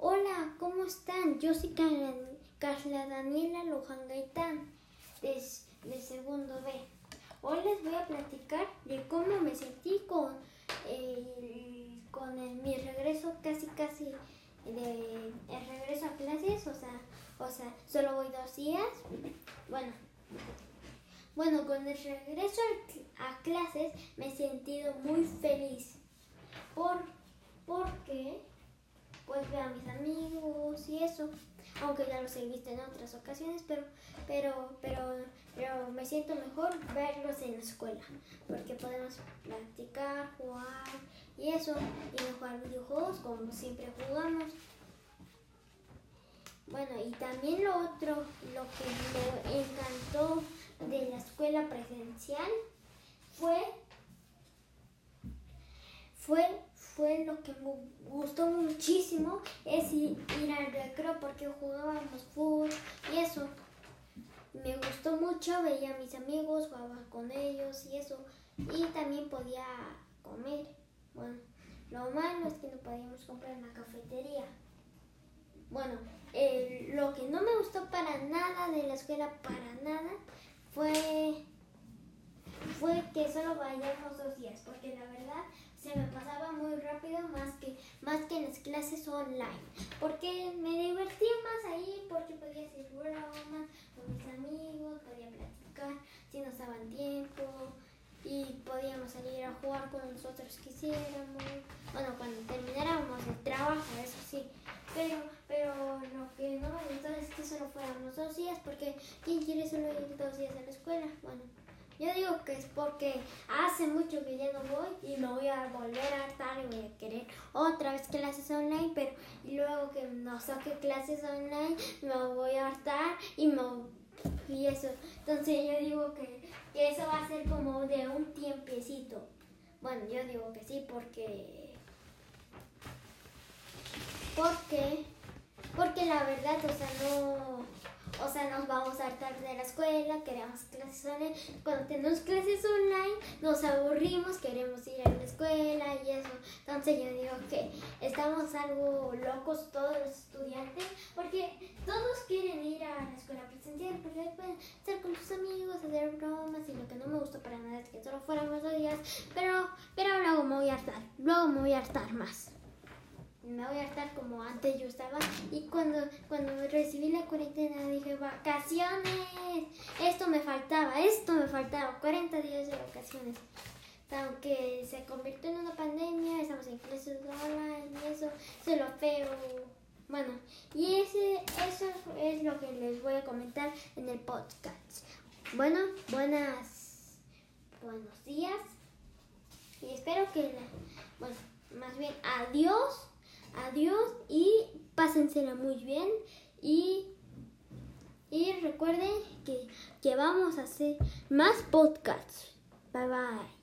Hola, ¿cómo están? Yo soy Carla, Daniela Luján Gaitán, de, de, segundo B. Hoy les voy a platicar de cómo me sentí con, con mi regreso casi casi de el regreso a clases, o sea, o sea, solo voy dos días. Bueno, bueno, con el regreso a clases me he sentido muy feliz. Por, porque pues veo a mis amigos y Aunque ya los he visto en otras ocasiones, pero, pero, pero, pero me siento mejor verlos en la escuela. Porque podemos practicar, jugar y eso. Y jugar videojuegos como siempre jugamos. Bueno, y también lo otro, lo que me encantó de la escuela presencial fue, fue, fue lo que me gustó muchísimo, es ir, al recreo porque jugábamos fútbol y eso. Me gustó mucho, veía a mis amigos, jugaba con ellos y eso. Y también podía comer. Bueno, lo malo es que no podíamos comprar en la cafetería. Bueno, lo que no me gustó para nada de la escuela, para nada, fue, fue que solo vayamos dos días, porque la verdad se me pasaba muy rápido más que, más que en las clases online, porque me divertía más ahí, porque podía hacer bromas con mis amigos, podía platicar si nos daban tiempo y podíamos salir a jugar con nosotros quisiéramos, bueno, cuando termináramos el trabajo, eso sí, pero, pero lo que no me gustó que solo fuéramos dos días, porque ¿quién quiere solo ir dos días a la escuela? Bueno, yo digo que es porque hace mucho que ya no voy y me voy a volver a hartar y voy a querer otra vez clases online, pero luego que no saque clases online me voy a hartar y me y eso. Entonces yo digo que, que eso va a ser como de un tiempecito. Bueno, yo digo que sí porque porque, porque la verdad, o sea, no, o sea, nos vamos a hartar de la escuela, queremos clases online. Cuando tenemos clases online, nos aburrimos, queremos ir a la escuela y eso. Entonces yo digo que estamos algo locos todos los estudiantes, porque todos quieren ir a la escuela presencial, porque pueden estar con sus amigos, hacer bromas y lo que no me gusta para nada es que solo fuéramos dos días, pero, pero luego me voy a hartar, luego me voy a hartar más me voy a estar como antes yo estaba. Y cuando, cuando recibí la cuarentena dije, vacaciones, esto me faltaba, esto me faltaba, 40 días de vacaciones. Aunque se convirtió en una pandemia, estamos en clases online y eso, es lo feo. Bueno, y ese, eso es lo que les voy a comentar en el podcast. Bueno, buenas, buenos días. Y espero que, bueno, más bien, adiós. Adiós y pásensela muy bien y, y recuerden que, que vamos a hacer más podcasts. Bye bye.